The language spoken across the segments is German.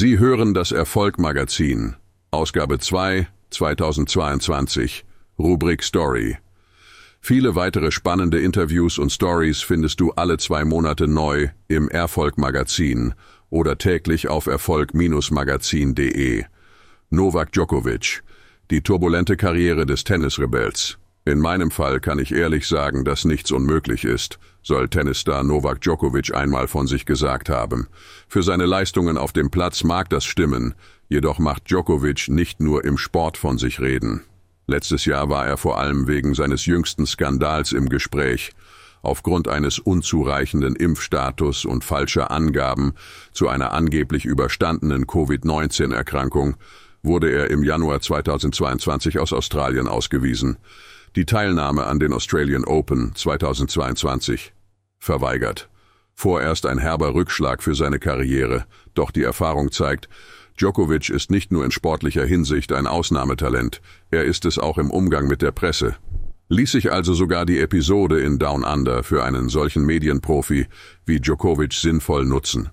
Sie hören das Erfolg-Magazin, Ausgabe 2, 2022, Rubrik Story. Viele weitere spannende Interviews und Stories findest du alle zwei Monate neu im Erfolg-Magazin oder täglich auf Erfolg-magazin.de. Novak Djokovic, die turbulente Karriere des Tennisrebells. In meinem Fall kann ich ehrlich sagen, dass nichts unmöglich ist, soll Tennisstar Novak Djokovic einmal von sich gesagt haben. Für seine Leistungen auf dem Platz mag das stimmen, jedoch macht Djokovic nicht nur im Sport von sich reden. Letztes Jahr war er vor allem wegen seines jüngsten Skandals im Gespräch. Aufgrund eines unzureichenden Impfstatus und falscher Angaben zu einer angeblich überstandenen Covid-19-Erkrankung wurde er im Januar 2022 aus Australien ausgewiesen die Teilnahme an den Australian Open 2022 verweigert. Vorerst ein herber Rückschlag für seine Karriere, doch die Erfahrung zeigt, Djokovic ist nicht nur in sportlicher Hinsicht ein Ausnahmetalent, er ist es auch im Umgang mit der Presse. Ließ sich also sogar die Episode in Down Under für einen solchen Medienprofi wie Djokovic sinnvoll nutzen.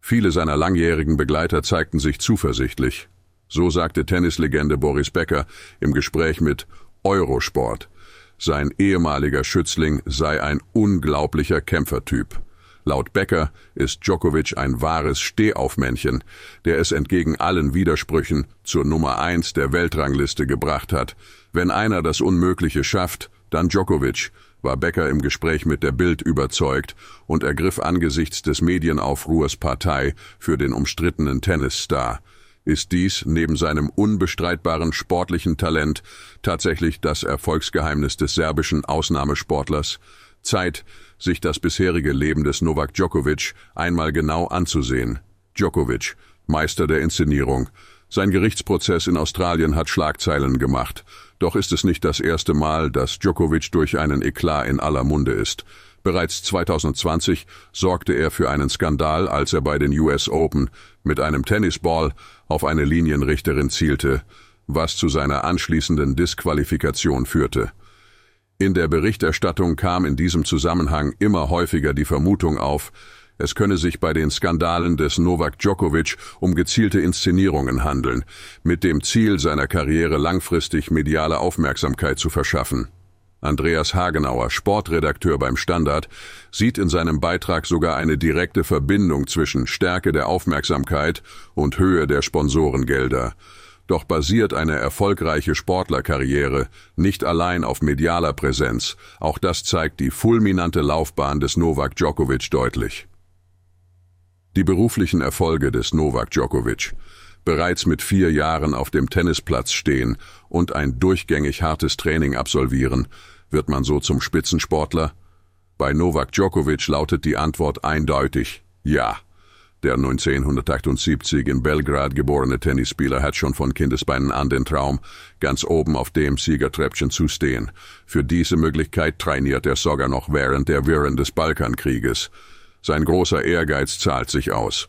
Viele seiner langjährigen Begleiter zeigten sich zuversichtlich. So sagte Tennislegende Boris Becker im Gespräch mit Eurosport. Sein ehemaliger Schützling sei ein unglaublicher Kämpfertyp. Laut Becker ist Djokovic ein wahres Stehaufmännchen, der es entgegen allen Widersprüchen zur Nummer eins der Weltrangliste gebracht hat. Wenn einer das Unmögliche schafft, dann Djokovic, war Becker im Gespräch mit der Bild überzeugt und ergriff angesichts des Medienaufruhrs Partei für den umstrittenen Tennisstar ist dies neben seinem unbestreitbaren sportlichen Talent tatsächlich das Erfolgsgeheimnis des serbischen Ausnahmesportlers. Zeit, sich das bisherige Leben des Novak Djokovic einmal genau anzusehen. Djokovic, Meister der Inszenierung. Sein Gerichtsprozess in Australien hat Schlagzeilen gemacht. Doch ist es nicht das erste Mal, dass Djokovic durch einen Eklat in aller Munde ist. Bereits 2020 sorgte er für einen Skandal, als er bei den US Open mit einem Tennisball auf eine Linienrichterin zielte, was zu seiner anschließenden Disqualifikation führte. In der Berichterstattung kam in diesem Zusammenhang immer häufiger die Vermutung auf, es könne sich bei den Skandalen des Novak Djokovic um gezielte Inszenierungen handeln, mit dem Ziel seiner Karriere langfristig mediale Aufmerksamkeit zu verschaffen. Andreas Hagenauer, Sportredakteur beim Standard, sieht in seinem Beitrag sogar eine direkte Verbindung zwischen Stärke der Aufmerksamkeit und Höhe der Sponsorengelder. Doch basiert eine erfolgreiche Sportlerkarriere nicht allein auf medialer Präsenz, auch das zeigt die fulminante Laufbahn des Novak Djokovic deutlich. Die beruflichen Erfolge des Novak Djokovic bereits mit vier Jahren auf dem Tennisplatz stehen und ein durchgängig hartes Training absolvieren, wird man so zum Spitzensportler? Bei Novak Djokovic lautet die Antwort eindeutig Ja. Der 1978 in Belgrad geborene Tennisspieler hat schon von Kindesbeinen an den Traum, ganz oben auf dem Siegertreppchen zu stehen. Für diese Möglichkeit trainiert er sogar noch während der Wirren des Balkankrieges. Sein großer Ehrgeiz zahlt sich aus.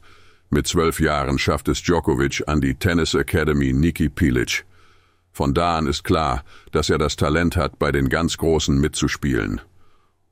Mit zwölf Jahren schafft es Djokovic an die Tennis Academy Niki Pilic. Von da an ist klar, dass er das Talent hat, bei den ganz Großen mitzuspielen.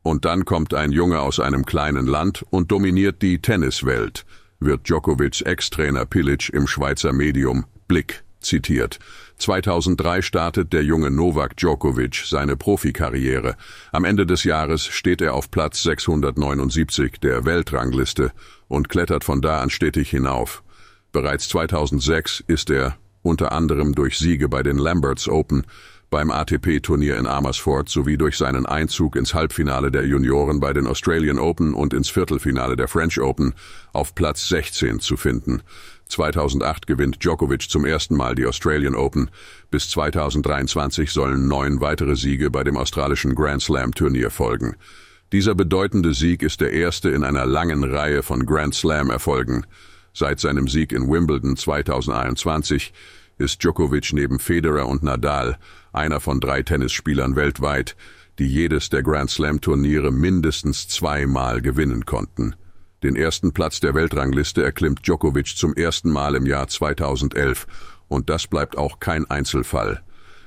Und dann kommt ein Junge aus einem kleinen Land und dominiert die Tenniswelt, wird Djokovics Ex-Trainer Pilic im Schweizer Medium Blick zitiert. 2003 startet der junge Novak Djokovic seine Profikarriere. Am Ende des Jahres steht er auf Platz 679 der Weltrangliste und klettert von da an stetig hinauf. Bereits 2006 ist er, unter anderem durch Siege bei den Lamberts Open, beim ATP-Turnier in Amersfoort sowie durch seinen Einzug ins Halbfinale der Junioren bei den Australian Open und ins Viertelfinale der French Open auf Platz 16 zu finden. 2008 gewinnt Djokovic zum ersten Mal die Australian Open. Bis 2023 sollen neun weitere Siege bei dem australischen Grand Slam Turnier folgen. Dieser bedeutende Sieg ist der erste in einer langen Reihe von Grand Slam Erfolgen. Seit seinem Sieg in Wimbledon 2021 ist Djokovic neben Federer und Nadal einer von drei Tennisspielern weltweit, die jedes der Grand Slam Turniere mindestens zweimal gewinnen konnten. Den ersten Platz der Weltrangliste erklimmt Djokovic zum ersten Mal im Jahr 2011 und das bleibt auch kein Einzelfall.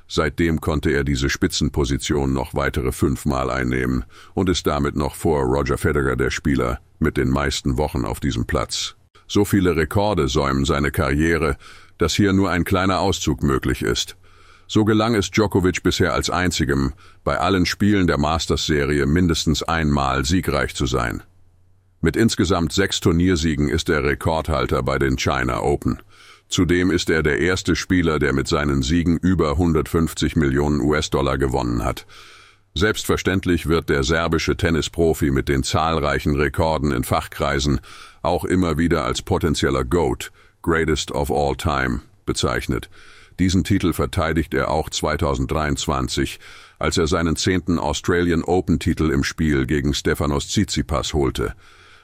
Seitdem konnte er diese Spitzenposition noch weitere fünfmal einnehmen und ist damit noch vor Roger Federer der Spieler mit den meisten Wochen auf diesem Platz. So viele Rekorde säumen seine Karriere, dass hier nur ein kleiner Auszug möglich ist. So gelang es Djokovic bisher als einzigem, bei allen Spielen der Masters-Serie mindestens einmal siegreich zu sein. Mit insgesamt sechs Turniersiegen ist er Rekordhalter bei den China Open. Zudem ist er der erste Spieler, der mit seinen Siegen über 150 Millionen US-Dollar gewonnen hat. Selbstverständlich wird der serbische Tennisprofi mit den zahlreichen Rekorden in Fachkreisen auch immer wieder als potenzieller GOAT, Greatest of All Time, bezeichnet. Diesen Titel verteidigt er auch 2023, als er seinen zehnten Australian Open-Titel im Spiel gegen Stefanos Tsitsipas holte.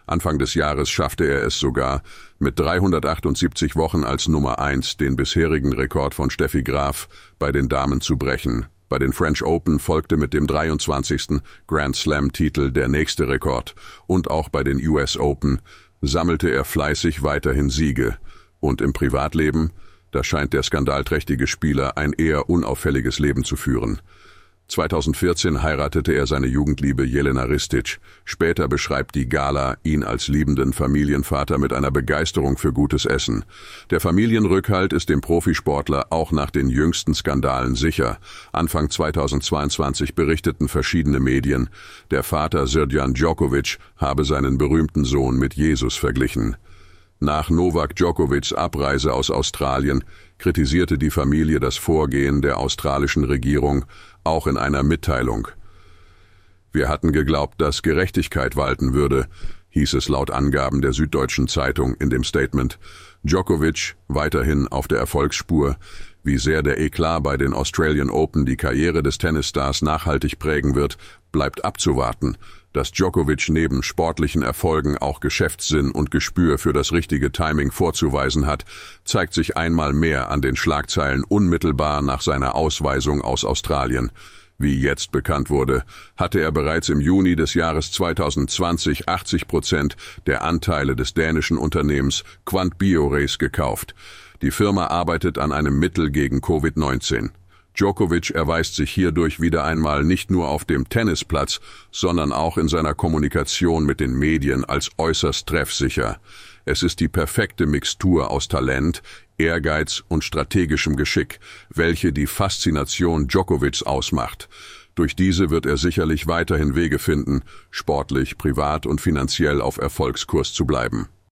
Anfang des Jahres schaffte er es sogar, mit 378 Wochen als Nummer eins den bisherigen Rekord von Steffi Graf bei den Damen zu brechen. Bei den French Open folgte mit dem 23. Grand Slam-Titel der nächste Rekord und auch bei den US Open sammelte er fleißig weiterhin Siege. Und im Privatleben, da scheint der skandalträchtige Spieler ein eher unauffälliges Leben zu führen. 2014 heiratete er seine Jugendliebe Jelena Ristic. Später beschreibt die Gala ihn als liebenden Familienvater mit einer Begeisterung für gutes Essen. Der Familienrückhalt ist dem Profisportler auch nach den jüngsten Skandalen sicher. Anfang 2022 berichteten verschiedene Medien, der Vater Srdjan Djokovic habe seinen berühmten Sohn mit Jesus verglichen. Nach Novak Djokovics Abreise aus Australien kritisierte die Familie das Vorgehen der australischen Regierung auch in einer Mitteilung. Wir hatten geglaubt, dass Gerechtigkeit walten würde, hieß es laut Angaben der Süddeutschen Zeitung in dem Statement. Djokovic weiterhin auf der Erfolgsspur. Wie sehr der Eklat bei den Australian Open die Karriere des Tennisstars nachhaltig prägen wird, bleibt abzuwarten. Dass Djokovic neben sportlichen Erfolgen auch Geschäftssinn und Gespür für das richtige Timing vorzuweisen hat, zeigt sich einmal mehr an den Schlagzeilen unmittelbar nach seiner Ausweisung aus Australien. Wie jetzt bekannt wurde, hatte er bereits im Juni des Jahres 2020 80 Prozent der Anteile des dänischen Unternehmens Quant Biorace gekauft. Die Firma arbeitet an einem Mittel gegen Covid-19. Djokovic erweist sich hierdurch wieder einmal nicht nur auf dem Tennisplatz, sondern auch in seiner Kommunikation mit den Medien als äußerst treffsicher. Es ist die perfekte Mixtur aus Talent, Ehrgeiz und strategischem Geschick, welche die Faszination Djokovics ausmacht. Durch diese wird er sicherlich weiterhin Wege finden, sportlich, privat und finanziell auf Erfolgskurs zu bleiben.